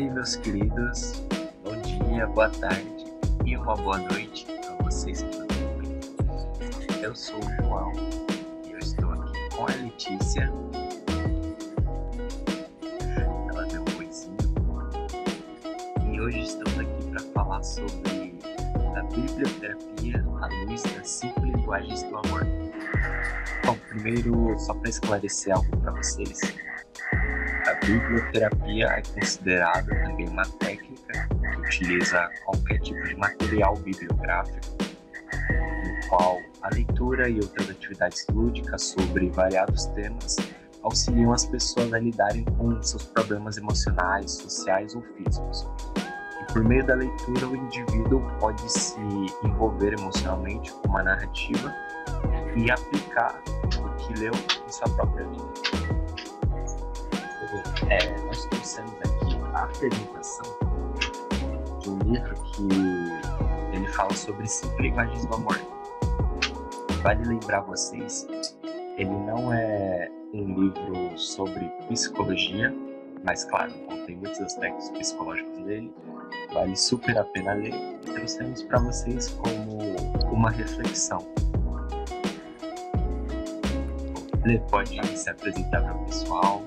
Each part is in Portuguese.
Aí, meus queridos, bom dia, boa tarde e uma boa noite a vocês que estão ouvindo. Eu sou o João e eu estou aqui com a Letícia. Ela deu um coisinho. E hoje estamos aqui para falar sobre a biblioterapia à luz das cinco linguagens do amor. Bom, primeiro, só para esclarecer algo para vocês, biblioterapia é considerada também uma técnica que utiliza qualquer tipo de material bibliográfico, no qual a leitura e outras atividades lúdicas sobre variados temas auxiliam as pessoas a lidarem com seus problemas emocionais, sociais ou físicos. E por meio da leitura, o indivíduo pode se envolver emocionalmente com uma narrativa e aplicar o que leu em sua própria vida é, nós trouxemos aqui a apresentação de um livro que ele fala sobre cinco linguagens do amor. Vale lembrar vocês, ele não é um livro sobre psicologia, mas claro, contém muitos aspectos psicológicos dele. Vale super a pena ler trouxemos para vocês como uma reflexão. Lê, pode se apresentar para o pessoal,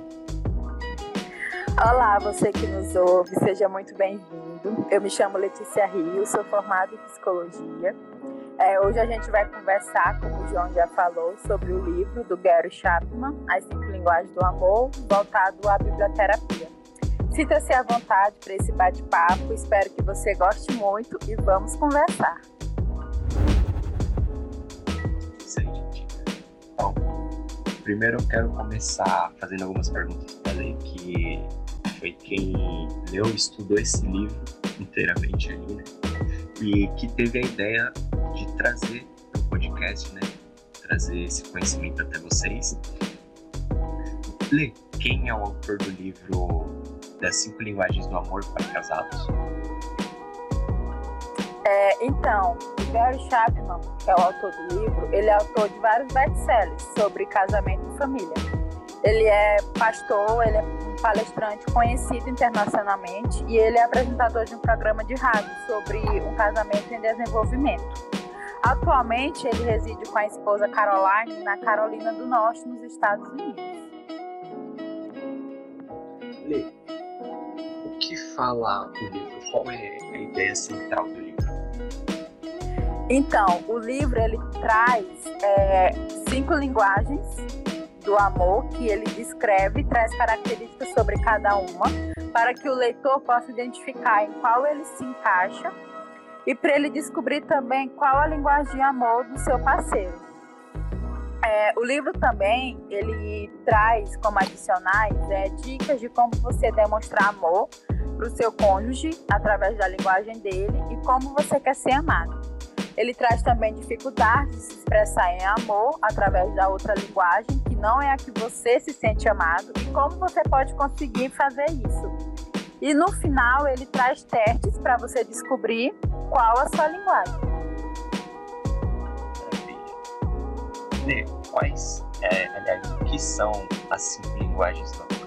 Olá, você que nos ouve, seja muito bem-vindo. Eu me chamo Letícia Rio, sou formada em psicologia. É, hoje a gente vai conversar, como o João já falou, sobre o livro do Gary Chapman, As Cinco Linguagens do Amor, voltado à biblioterapia. Sinta-se à vontade para esse bate-papo, espero que você goste muito e vamos conversar. Isso aí, gente. Bom, primeiro eu quero começar fazendo algumas perguntas para ela que foi quem leu e estudou esse livro inteiramente ali, né? E que teve a ideia de trazer o podcast, né? Trazer esse conhecimento até vocês. Lê, quem é o autor do livro Das Cinco Linguagens do Amor para Casados? É, então, o Gary Chapman, que é o autor do livro, ele é autor de vários best-sellers sobre casamento e família. Ele é pastor, ele é palestrante conhecido internacionalmente e ele é apresentador de um programa de rádio sobre um casamento em desenvolvimento. Atualmente, ele reside com a esposa Caroline na Carolina do Norte, nos Estados Unidos. Lê, o que fala o livro? Qual é a ideia central do livro? Então, o livro ele traz é, cinco linguagens do amor que ele descreve, traz características sobre cada uma, para que o leitor possa identificar em qual ele se encaixa e para ele descobrir também qual a linguagem de amor do seu parceiro. É, o livro também ele traz como adicionais é, dicas de como você demonstrar amor para o seu cônjuge através da linguagem dele e como você quer ser amado. Ele traz também dificuldades de se expressar em amor através da outra linguagem, que não é a que você se sente amado, e como você pode conseguir fazer isso. E no final, ele traz testes para você descobrir qual a sua linguagem. Maravilha. quais, é, aliás, o que são as cinco linguagens do amor?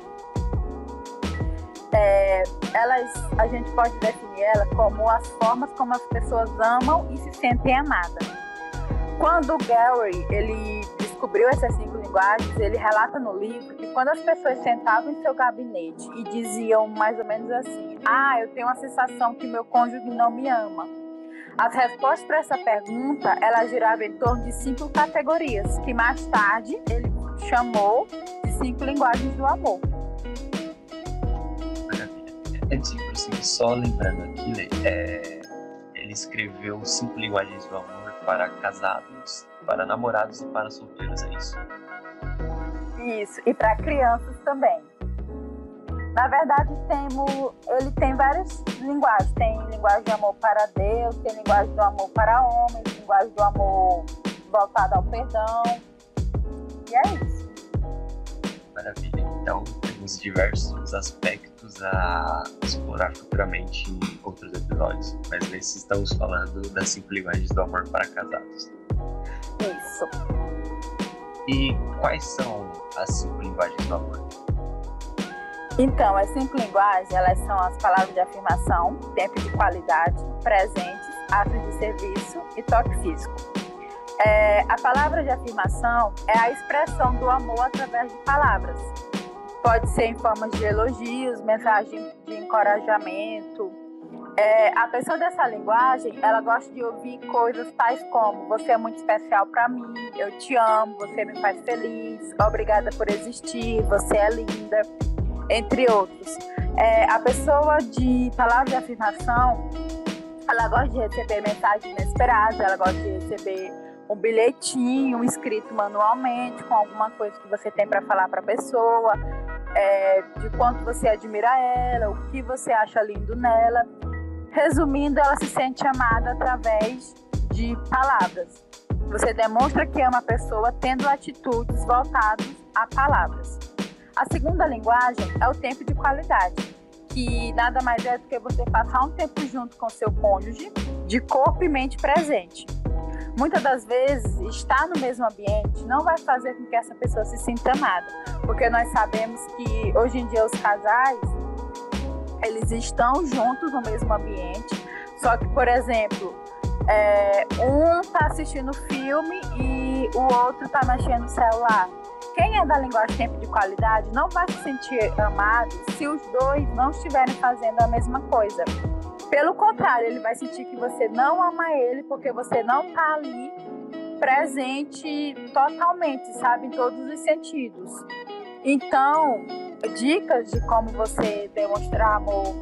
É, elas, a gente pode definir ela como as formas como as pessoas amam e se sentem amadas. Quando o Gary ele descobriu essas cinco linguagens, ele relata no livro que quando as pessoas sentavam em seu gabinete e diziam mais ou menos assim: Ah, eu tenho a sensação que meu cônjuge não me ama. As respostas para essa pergunta ela girava em torno de cinco categorias, que mais tarde ele chamou de cinco linguagens do amor. De prosseguir, só lembrando aqui, né, é, ele escreveu cinco linguagens do amor para casados, para namorados e para solteiros, é isso? Isso, e para crianças também. Na verdade, temos, ele tem várias linguagens. Tem linguagem de amor para Deus, tem linguagem do amor para homens, linguagem do amor voltada ao perdão. E é isso. Maravilha. Então, temos diversos aspectos a explorar futuramente em outros episódios, mas nesse estamos falando das cinco linguagens do amor para casados. Isso. E quais são as cinco linguagens do amor? Então, as cinco linguagens, elas são as palavras de afirmação, tempo de qualidade, presentes, atos de serviço e toque físico. É, a palavra de afirmação é a expressão do amor através de palavras. Pode ser em formas de elogios, mensagem de encorajamento. É, a pessoa dessa linguagem, ela gosta de ouvir coisas tais como: você é muito especial para mim, eu te amo, você me faz feliz, obrigada por existir, você é linda entre outros. É, a pessoa de palavra de afirmação, ela gosta de receber mensagens inesperadas, ela gosta de receber um bilhetinho escrito manualmente com alguma coisa que você tem para falar para a pessoa, é, de quanto você admira ela, o que você acha lindo nela. Resumindo, ela se sente amada através de palavras. Você demonstra que ama a pessoa tendo atitudes voltadas a palavras. A segunda linguagem é o tempo de qualidade, que nada mais é do que você passar um tempo junto com seu cônjuge, de corpo e mente presente. Muitas das vezes, estar no mesmo ambiente não vai fazer com que essa pessoa se sinta amada, porque nós sabemos que hoje em dia os casais eles estão juntos no mesmo ambiente, só que, por exemplo, é, um está assistindo filme e o outro está mexendo no celular. Quem é da linguagem tempo de qualidade não vai se sentir amado se os dois não estiverem fazendo a mesma coisa. Pelo contrário, ele vai sentir que você não ama ele porque você não está ali presente totalmente, sabe, em todos os sentidos. Então, dicas de como você demonstrar amor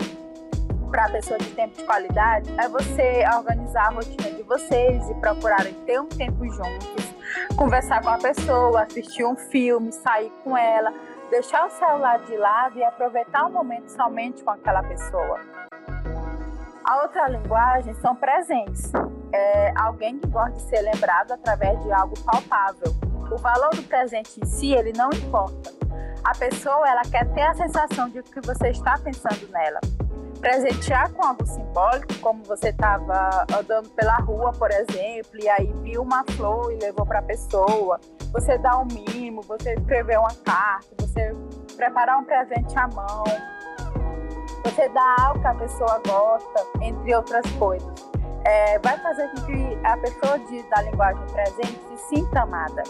para a pessoa de tempo de qualidade é você organizar a rotina de vocês e procurarem ter um tempo juntos conversar com a pessoa, assistir um filme, sair com ela, deixar o celular de lado e aproveitar o momento somente com aquela pessoa. A outra linguagem são presentes. É alguém que gosta de ser lembrado através de algo palpável. O valor do presente em si, ele não importa. A pessoa, ela quer ter a sensação de que você está pensando nela presentear com algo simbólico, como você estava andando pela rua, por exemplo, e aí viu uma flor e levou para a pessoa. Você dá um mimo, você escrever uma carta, você preparar um presente à mão, você dá algo que a pessoa gosta, entre outras coisas. É, vai fazer com que a pessoa de, da linguagem presente se sinta amada.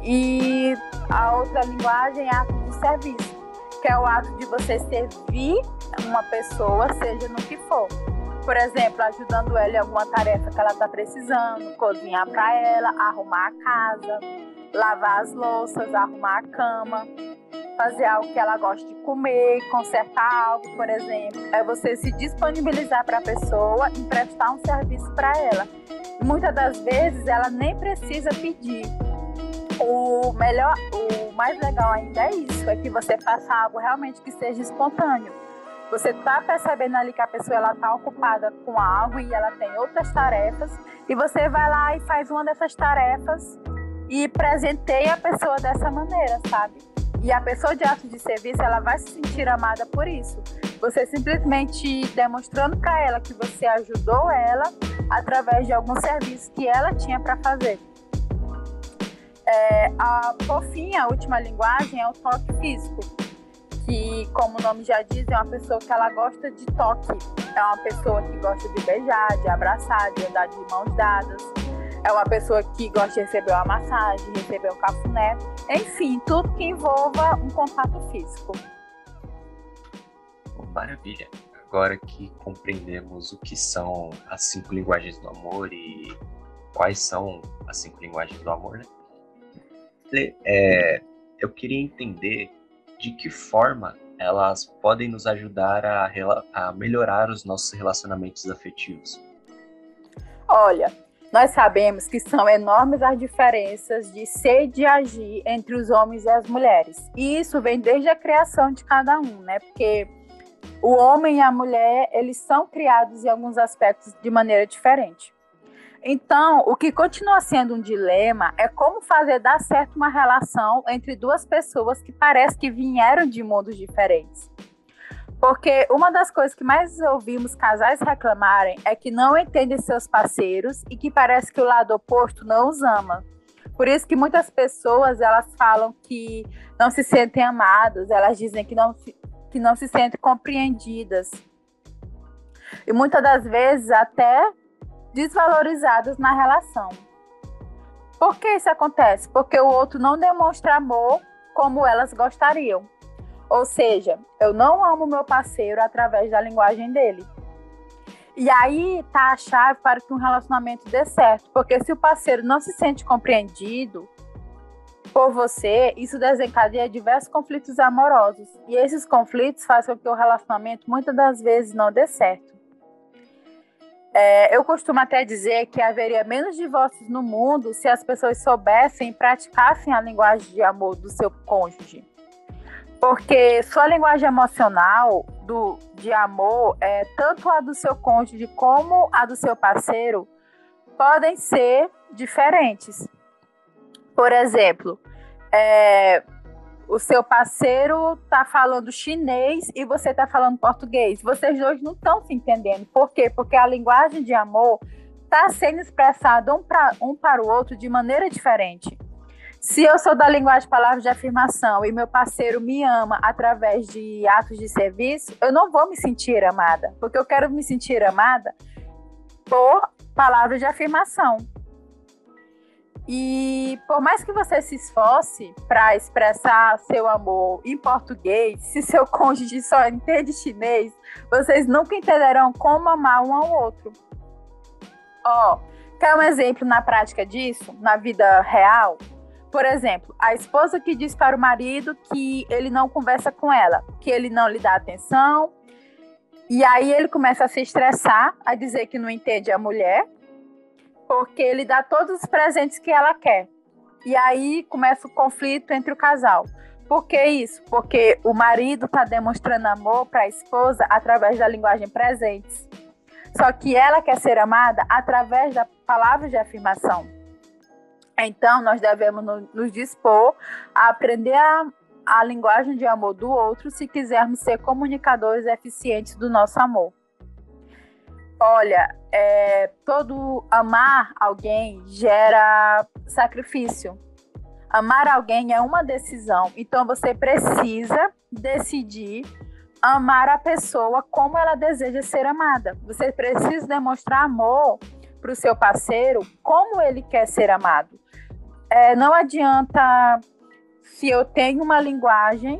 E a outra linguagem é ato de serviço que é o ato de você servir uma pessoa, seja no que for. Por exemplo, ajudando ela em alguma tarefa que ela está precisando, cozinhar para ela, arrumar a casa, lavar as louças, arrumar a cama, fazer algo que ela gosta de comer, consertar algo, por exemplo. É você se disponibilizar para a pessoa e prestar um serviço para ela. Muitas das vezes ela nem precisa pedir, o melhor, o mais legal ainda é isso, é que você faça algo realmente que seja espontâneo. Você tá percebendo ali que a pessoa ela tá ocupada com algo e ela tem outras tarefas e você vai lá e faz uma dessas tarefas e presenteia a pessoa dessa maneira, sabe? E a pessoa de ato de serviço, ela vai se sentir amada por isso. Você simplesmente demonstrando para ela que você ajudou ela através de algum serviço que ela tinha para fazer. É, a, fim, a última linguagem é o toque físico, que, como o nome já diz, é uma pessoa que ela gosta de toque. É uma pessoa que gosta de beijar, de abraçar, de andar de mãos dadas. É uma pessoa que gosta de receber uma massagem, receber um cafuné. Enfim, tudo que envolva um contato físico. Maravilha. Agora que compreendemos o que são as cinco linguagens do amor e quais são as cinco linguagens do amor, né? é, eu queria entender de que forma elas podem nos ajudar a, a melhorar os nossos relacionamentos afetivos. Olha, nós sabemos que são enormes as diferenças de ser e de agir entre os homens e as mulheres. E isso vem desde a criação de cada um, né? Porque o homem e a mulher, eles são criados em alguns aspectos de maneira diferente. Então, o que continua sendo um dilema é como fazer dar certo uma relação entre duas pessoas que parece que vieram de mundos diferentes. Porque uma das coisas que mais ouvimos casais reclamarem é que não entendem seus parceiros e que parece que o lado oposto não os ama. Por isso que muitas pessoas elas falam que não se sentem amadas, elas dizem que não que não se sentem compreendidas. E muitas das vezes até desvalorizadas na relação. Por que isso acontece? Porque o outro não demonstra amor como elas gostariam. Ou seja, eu não amo meu parceiro através da linguagem dele. E aí tá a chave para que um relacionamento dê certo, porque se o parceiro não se sente compreendido por você, isso desencadeia diversos conflitos amorosos. E esses conflitos fazem com que o relacionamento muitas das vezes não dê certo. É, eu costumo até dizer que haveria menos divórcios no mundo se as pessoas soubessem e praticassem a linguagem de amor do seu cônjuge. Porque sua linguagem emocional do, de amor, é, tanto a do seu cônjuge como a do seu parceiro, podem ser diferentes. Por exemplo, é, o seu parceiro está falando chinês e você está falando português. Vocês dois não estão se entendendo. Por quê? Porque a linguagem de amor está sendo expressada um, pra, um para o outro de maneira diferente. Se eu sou da linguagem de palavras de afirmação e meu parceiro me ama através de atos de serviço, eu não vou me sentir amada, porque eu quero me sentir amada por palavras de afirmação. E por mais que você se esforce para expressar seu amor em português, se seu cônjuge só entende chinês, vocês nunca entenderão como amar um ao outro. Ó, quer um exemplo na prática disso, na vida real? Por exemplo, a esposa que diz para o marido que ele não conversa com ela, que ele não lhe dá atenção, e aí ele começa a se estressar, a dizer que não entende a mulher, porque ele dá todos os presentes que ela quer. E aí começa o conflito entre o casal. Por que isso? Porque o marido está demonstrando amor para a esposa através da linguagem presentes. Só que ela quer ser amada através da palavra de afirmação. Então, nós devemos nos dispor a aprender a, a linguagem de amor do outro se quisermos ser comunicadores eficientes do nosso amor. Olha, é, todo amar alguém gera sacrifício. Amar alguém é uma decisão, então você precisa decidir amar a pessoa como ela deseja ser amada. Você precisa demonstrar amor para o seu parceiro como ele quer ser amado é, não adianta se eu tenho uma linguagem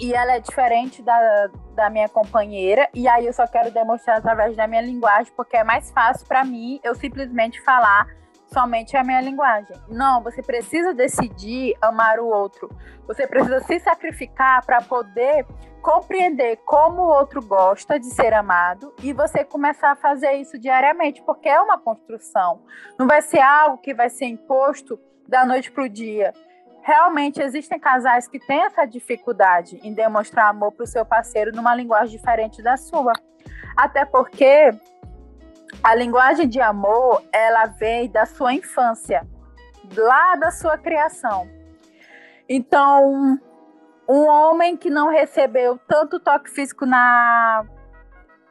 e ela é diferente da, da minha companheira, e aí eu só quero demonstrar através da minha linguagem, porque é mais fácil para mim eu simplesmente falar somente a minha linguagem. Não, você precisa decidir amar o outro. Você precisa se sacrificar para poder compreender como o outro gosta de ser amado e você começar a fazer isso diariamente, porque é uma construção. Não vai ser algo que vai ser imposto da noite para o dia. Realmente existem casais que têm essa dificuldade em demonstrar amor para o seu parceiro numa linguagem diferente da sua. Até porque a linguagem de amor, ela vem da sua infância, lá da sua criação. Então, um homem que não recebeu tanto toque físico na,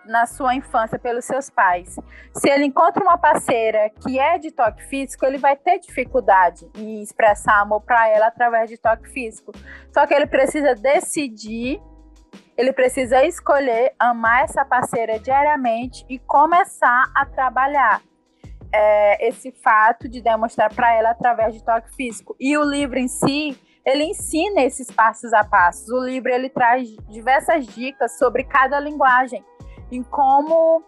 na sua infância pelos seus pais, se ele encontra uma parceira que é de toque físico, ele vai ter dificuldade em expressar amor para ela através de toque físico. Só que ele precisa decidir ele precisa escolher amar essa parceira diariamente e começar a trabalhar é, esse fato de demonstrar para ela através de toque físico. E o livro em si, ele ensina esses passos a passos. O livro ele traz diversas dicas sobre cada linguagem, em como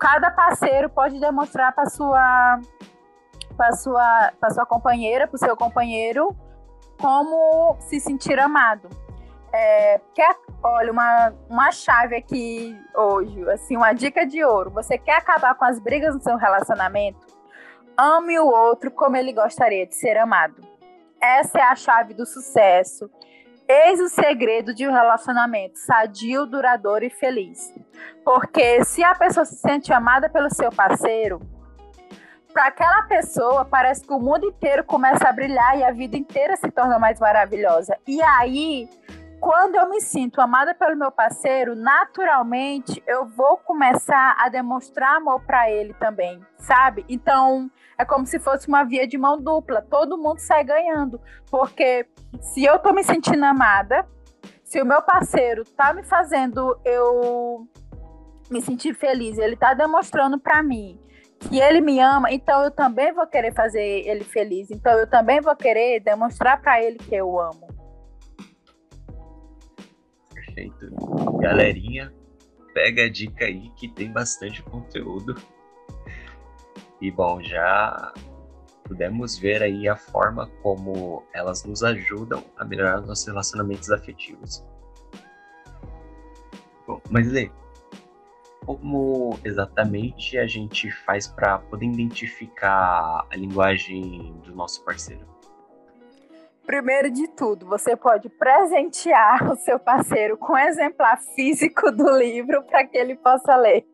cada parceiro pode demonstrar para sua para sua para sua companheira, para o seu companheiro, como se sentir amado. É, quer, olha, uma, uma chave aqui hoje, assim, uma dica de ouro. Você quer acabar com as brigas no seu relacionamento? Ame o outro como ele gostaria de ser amado. Essa é a chave do sucesso. Eis o segredo de um relacionamento sadio, duradouro e feliz. Porque se a pessoa se sente amada pelo seu parceiro, para aquela pessoa parece que o mundo inteiro começa a brilhar e a vida inteira se torna mais maravilhosa. E aí quando eu me sinto amada pelo meu parceiro, naturalmente eu vou começar a demonstrar amor para ele também, sabe? Então, é como se fosse uma via de mão dupla, todo mundo sai ganhando, porque se eu tô me sentindo amada, se o meu parceiro tá me fazendo eu me sentir feliz, ele tá demonstrando para mim que ele me ama, então eu também vou querer fazer ele feliz. Então eu também vou querer demonstrar para ele que eu amo. Perfeito. Galerinha, pega a dica aí que tem bastante conteúdo. E bom, já pudemos ver aí a forma como elas nos ajudam a melhorar nossos relacionamentos afetivos. Bom, mas Lê, como exatamente a gente faz para poder identificar a linguagem do nosso parceiro? Primeiro de tudo, você pode presentear o seu parceiro com um exemplar físico do livro para que ele possa ler.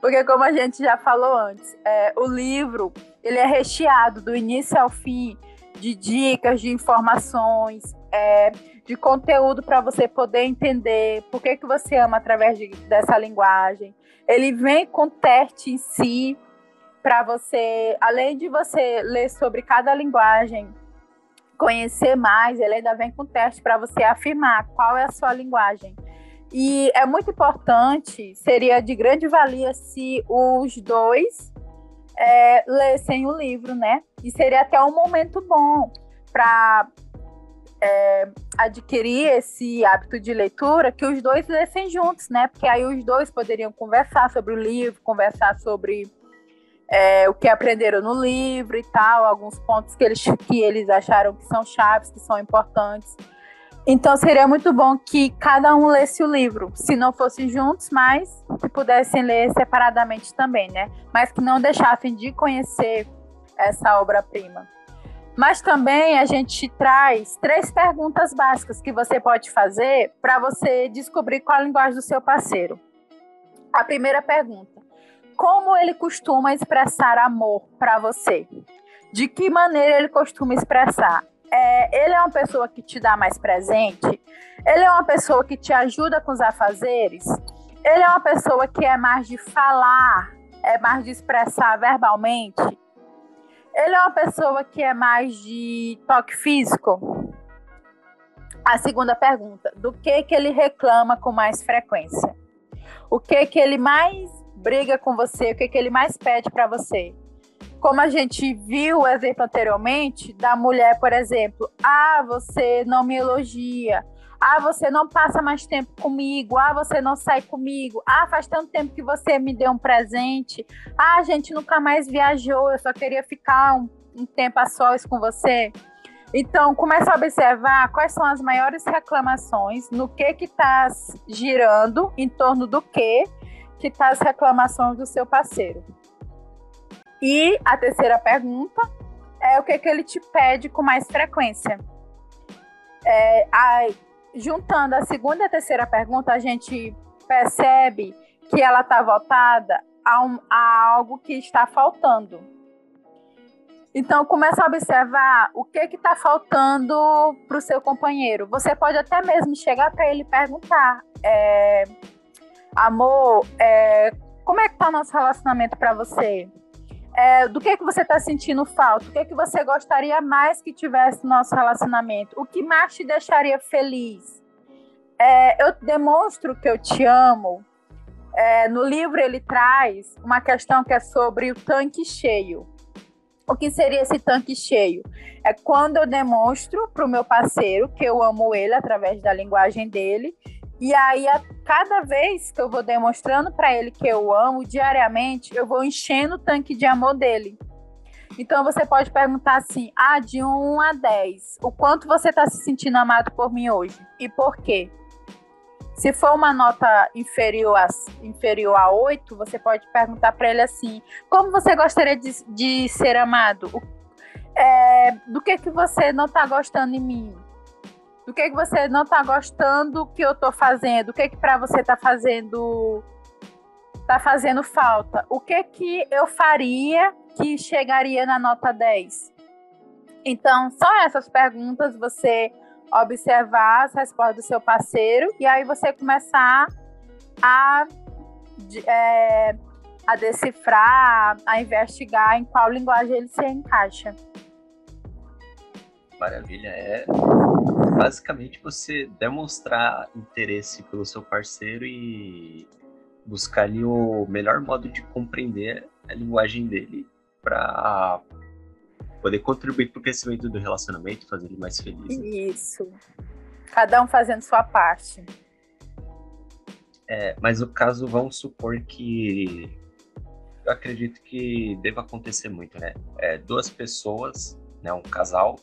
Porque como a gente já falou antes, é, o livro ele é recheado do início ao fim de dicas, de informações, é, de conteúdo para você poder entender por que, que você ama através de, dessa linguagem. Ele vem com teste em si para você, além de você ler sobre cada linguagem, conhecer mais, ele ainda vem com teste para você afirmar qual é a sua linguagem. E é muito importante, seria de grande valia se os dois é, lessem o livro, né? E seria até um momento bom para é, adquirir esse hábito de leitura, que os dois lessem juntos, né? Porque aí os dois poderiam conversar sobre o livro, conversar sobre é, o que aprenderam no livro e tal, alguns pontos que eles, que eles acharam que são chaves, que são importantes. Então seria muito bom que cada um lesse o livro, se não fossem juntos, mas que pudessem ler separadamente também, né? Mas que não deixassem de conhecer essa obra-prima. Mas também a gente traz três perguntas básicas que você pode fazer para você descobrir qual a linguagem do seu parceiro. A primeira pergunta: Como ele costuma expressar amor para você? De que maneira ele costuma expressar? É, ele é uma pessoa que te dá mais presente? Ele é uma pessoa que te ajuda com os afazeres? Ele é uma pessoa que é mais de falar, é mais de expressar verbalmente? Ele é uma pessoa que é mais de toque físico? A segunda pergunta: do que que ele reclama com mais frequência? O que que ele mais briga com você? O que que ele mais pede para você? Como a gente viu o exemplo anteriormente da mulher, por exemplo, ah, você não me elogia. Ah, você não passa mais tempo comigo. Ah, você não sai comigo. Ah, faz tanto tempo que você me deu um presente. Ah, a gente nunca mais viajou. Eu só queria ficar um, um tempo a sós com você. Então, começa a observar quais são as maiores reclamações, no que que está girando, em torno do que que está as reclamações do seu parceiro. E a terceira pergunta é o que que ele te pede com mais frequência. É, a, juntando a segunda e a terceira pergunta, a gente percebe que ela está voltada a, um, a algo que está faltando. Então, começa a observar o que está faltando para o seu companheiro. Você pode até mesmo chegar para ele e perguntar: é, amor, é, como é que está nosso relacionamento para você? É, do que que você está sentindo falta? O que que você gostaria mais que tivesse no nosso relacionamento? O que mais te deixaria feliz? É, eu demonstro que eu te amo. É, no livro ele traz uma questão que é sobre o tanque cheio. O que seria esse tanque cheio? É quando eu demonstro para o meu parceiro que eu amo ele através da linguagem dele e aí, a cada vez que eu vou demonstrando para ele que eu amo diariamente, eu vou enchendo o tanque de amor dele. Então você pode perguntar assim: ah, de 1 a 10, o quanto você está se sentindo amado por mim hoje? E por quê? Se for uma nota inferior a, inferior a 8, você pode perguntar para ele assim: como você gostaria de, de ser amado? É, do que, que você não está gostando em mim? Do que, que você não está gostando que eu estou fazendo, o que, que para você está fazendo tá fazendo falta, o que que eu faria que chegaria na nota 10. Então, só essas perguntas você observar as respostas do seu parceiro e aí você começar a, é, a decifrar, a investigar em qual linguagem ele se encaixa. Maravilha, é basicamente você demonstrar interesse pelo seu parceiro e buscar ali o melhor modo de compreender a linguagem dele para poder contribuir para o crescimento do relacionamento, fazer ele mais feliz. Né? Isso. Cada um fazendo sua parte. É, mas o caso, vamos supor que eu acredito que deva acontecer muito, né? É, duas pessoas, né, um casal,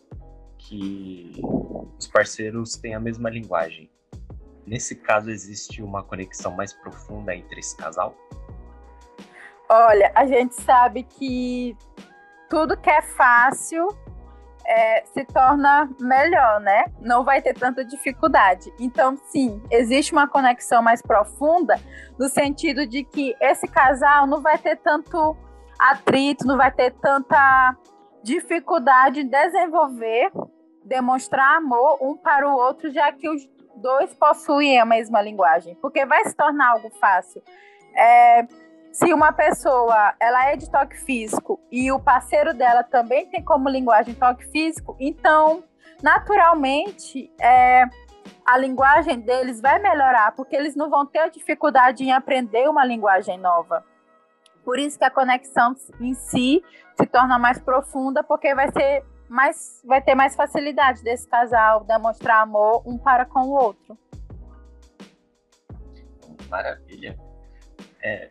que os parceiros têm a mesma linguagem. Nesse caso, existe uma conexão mais profunda entre esse casal? Olha, a gente sabe que tudo que é fácil é, se torna melhor, né? Não vai ter tanta dificuldade. Então, sim, existe uma conexão mais profunda no sentido de que esse casal não vai ter tanto atrito, não vai ter tanta dificuldade em desenvolver, demonstrar amor um para o outro, já que os dois possuem a mesma linguagem, porque vai se tornar algo fácil. É, se uma pessoa ela é de toque físico e o parceiro dela também tem como linguagem toque físico, então naturalmente é, a linguagem deles vai melhorar, porque eles não vão ter dificuldade em aprender uma linguagem nova. Por isso que a conexão em si se torna mais profunda, porque vai ser mais, vai ter mais facilidade desse casal demonstrar amor um para com o outro. Maravilha. É,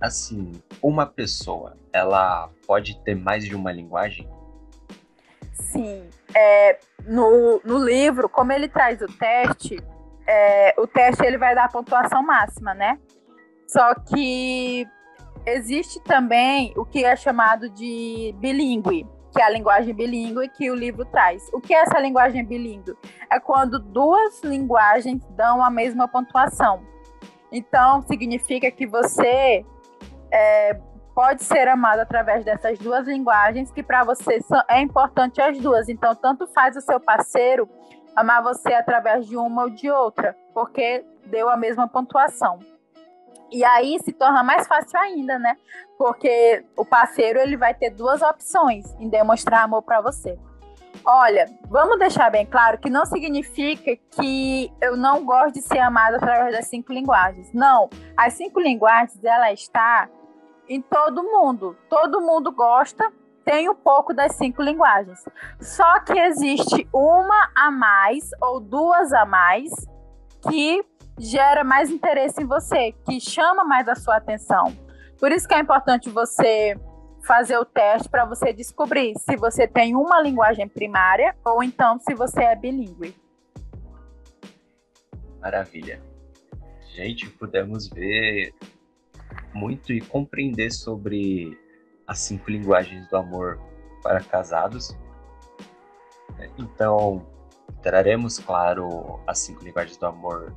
assim, uma pessoa, ela pode ter mais de uma linguagem? Sim. É, no, no livro, como ele traz o teste, é, o teste ele vai dar a pontuação máxima, né? Só que existe também o que é chamado de bilíngue, que é a linguagem bilíngue que o livro traz. O que é essa linguagem bilíngue? É quando duas linguagens dão a mesma pontuação. Então, significa que você é, pode ser amado através dessas duas linguagens, que para você é importante as duas. Então, tanto faz o seu parceiro amar você através de uma ou de outra, porque deu a mesma pontuação. E aí se torna mais fácil ainda, né? Porque o parceiro ele vai ter duas opções em demonstrar amor para você. Olha, vamos deixar bem claro que não significa que eu não gosto de ser amada através das cinco linguagens. Não, as cinco linguagens ela está em todo mundo. Todo mundo gosta, tem um pouco das cinco linguagens. Só que existe uma a mais ou duas a mais que gera mais interesse em você, que chama mais a sua atenção. Por isso que é importante você fazer o teste para você descobrir se você tem uma linguagem primária ou então se você é bilíngue. Maravilha. Gente, pudemos ver muito e compreender sobre as cinco linguagens do amor para casados. Então, traremos, claro, as cinco linguagens do amor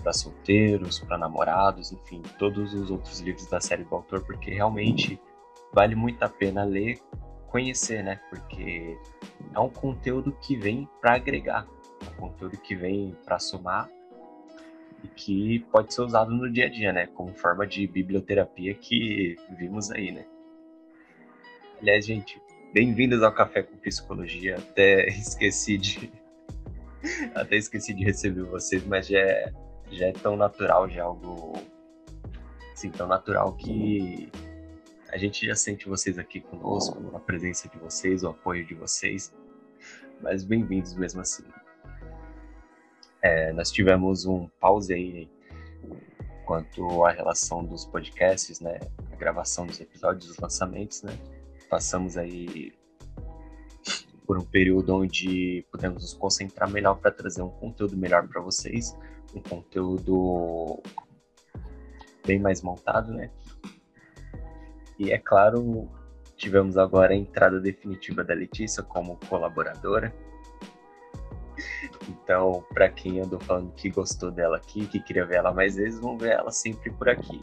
para solteiros, para namorados, enfim, todos os outros livros da série do autor, porque realmente vale muito a pena ler, conhecer, né? Porque é um conteúdo que vem para agregar, é um conteúdo que vem para somar e que pode ser usado no dia a dia, né? Como forma de biblioterapia que vimos aí, né? Aliás, gente, bem-vindos ao Café com Psicologia. Até esqueci de até esqueci de receber vocês, mas já é já é tão natural, já é algo assim, tão natural que a gente já sente vocês aqui conosco, a presença de vocês, o apoio de vocês, mas bem-vindos mesmo assim. É, nós tivemos um pause aí quanto à relação dos podcasts, né, a gravação dos episódios, os lançamentos, né, passamos aí por um período onde pudemos nos concentrar melhor para trazer um conteúdo melhor para vocês, um conteúdo bem mais montado, né? E é claro, tivemos agora a entrada definitiva da Letícia como colaboradora. Então, para quem andou falando que gostou dela aqui, que queria ver ela mais vezes, vão ver ela sempre por aqui.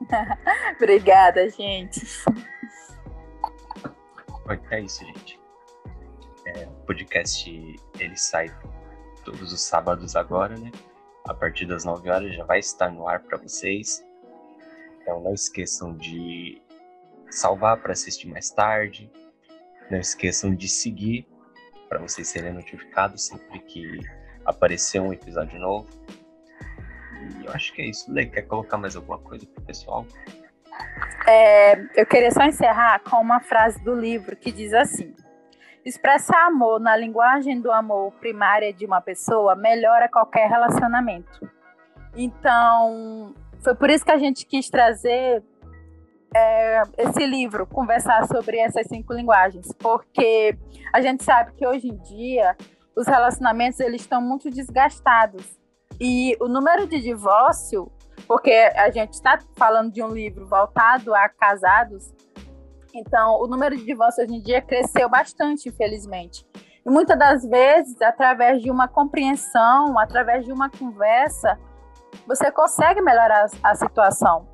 Obrigada, gente. É isso, gente. É, o podcast ele sai todos os sábados agora, né? A partir das 9 horas já vai estar no ar para vocês. Então não esqueçam de salvar para assistir mais tarde. Não esqueçam de seguir para vocês serem notificados sempre que aparecer um episódio novo. E eu acho que é isso. Lê, quer colocar mais alguma coisa pro pessoal? É, eu queria só encerrar com uma frase do livro que diz assim: Expressar amor na linguagem do amor primária de uma pessoa melhora qualquer relacionamento. Então, foi por isso que a gente quis trazer é, esse livro, conversar sobre essas cinco linguagens, porque a gente sabe que hoje em dia os relacionamentos eles estão muito desgastados e o número de divórcio, porque a gente está falando de um livro voltado a casados, então o número de divórcio hoje em dia cresceu bastante, infelizmente. E muitas das vezes, através de uma compreensão, através de uma conversa, você consegue melhorar a situação.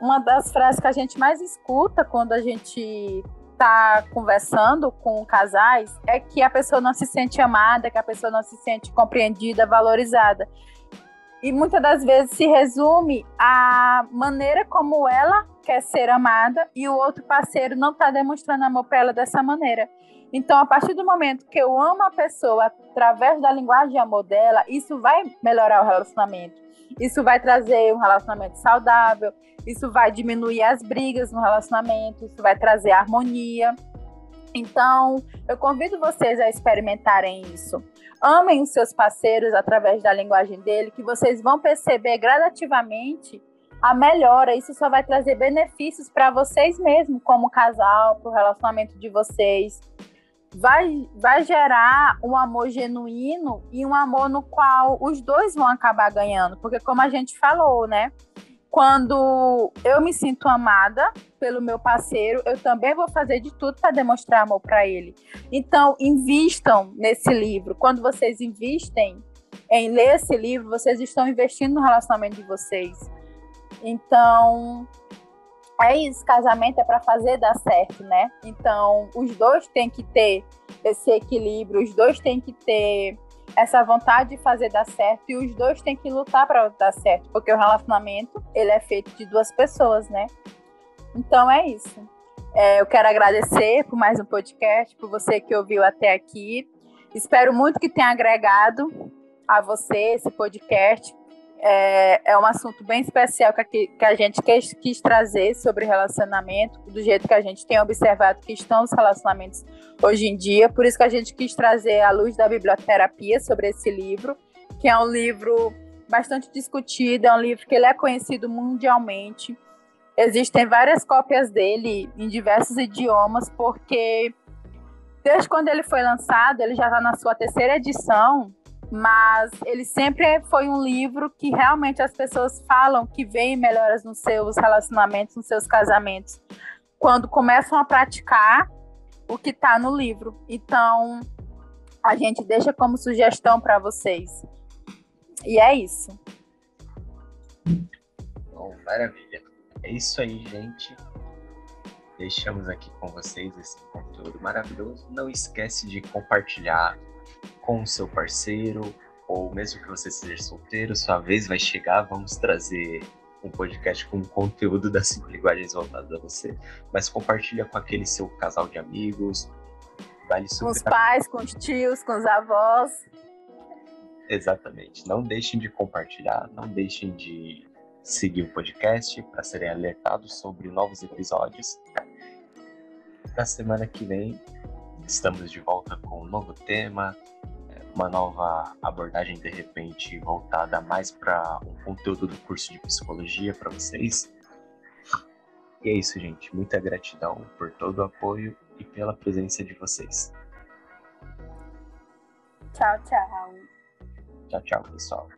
uma das frases que a gente mais escuta quando a gente está conversando com casais é que a pessoa não se sente amada, que a pessoa não se sente compreendida, valorizada. E muitas das vezes se resume a maneira como ela quer ser amada e o outro parceiro não está demonstrando amor para ela dessa maneira. Então, a partir do momento que eu amo a pessoa através da linguagem de amor dela, isso vai melhorar o relacionamento. Isso vai trazer um relacionamento saudável, isso vai diminuir as brigas no relacionamento, isso vai trazer harmonia. Então, eu convido vocês a experimentarem isso. Amem os seus parceiros através da linguagem dele, que vocês vão perceber gradativamente a melhora. Isso só vai trazer benefícios para vocês mesmos, como casal, para o relacionamento de vocês. Vai, vai gerar um amor genuíno e um amor no qual os dois vão acabar ganhando. Porque, como a gente falou, né? quando eu me sinto amada pelo meu parceiro, eu também vou fazer de tudo para demonstrar amor para ele. Então, invistam nesse livro. Quando vocês investem em ler esse livro, vocês estão investindo no relacionamento de vocês. Então, é isso, casamento é para fazer dar certo, né? Então, os dois têm que ter esse equilíbrio, os dois têm que ter essa vontade de fazer dar certo e os dois têm que lutar para dar certo, porque o relacionamento ele é feito de duas pessoas, né? Então é isso. É, eu quero agradecer por mais um podcast, por você que ouviu até aqui. Espero muito que tenha agregado a você esse podcast, é, é um assunto bem especial que, que a gente quis, quis trazer sobre relacionamento, do jeito que a gente tem observado que estão os relacionamentos hoje em dia. Por isso que a gente quis trazer a luz da biblioterapia sobre esse livro, que é um livro bastante discutido, é um livro que ele é conhecido mundialmente. Existem várias cópias dele em diversos idiomas, porque desde quando ele foi lançado, ele já está na sua terceira edição, mas ele sempre foi um livro que realmente as pessoas falam que vem melhoras nos seus relacionamentos, nos seus casamentos, quando começam a praticar o que está no livro. Então, a gente deixa como sugestão para vocês. E é isso. Bom, maravilha. É isso aí, gente. Deixamos aqui com vocês esse conteúdo maravilhoso. Não esquece de compartilhar com o seu parceiro, ou mesmo que você seja solteiro, sua vez vai chegar, vamos trazer um podcast com conteúdo das cinco linguagens voltadas a você, mas compartilha com aquele seu casal de amigos, vale super... Com os pais, com os tios, com os avós. Exatamente. Não deixem de compartilhar, não deixem de seguir o podcast para serem alertados sobre novos episódios. Na semana que vem estamos de volta com um novo tema, uma nova abordagem de repente voltada mais para um conteúdo do curso de psicologia para vocês. E é isso, gente. Muita gratidão por todo o apoio e pela presença de vocês. Tchau, tchau. Tchau, tchau, pessoal.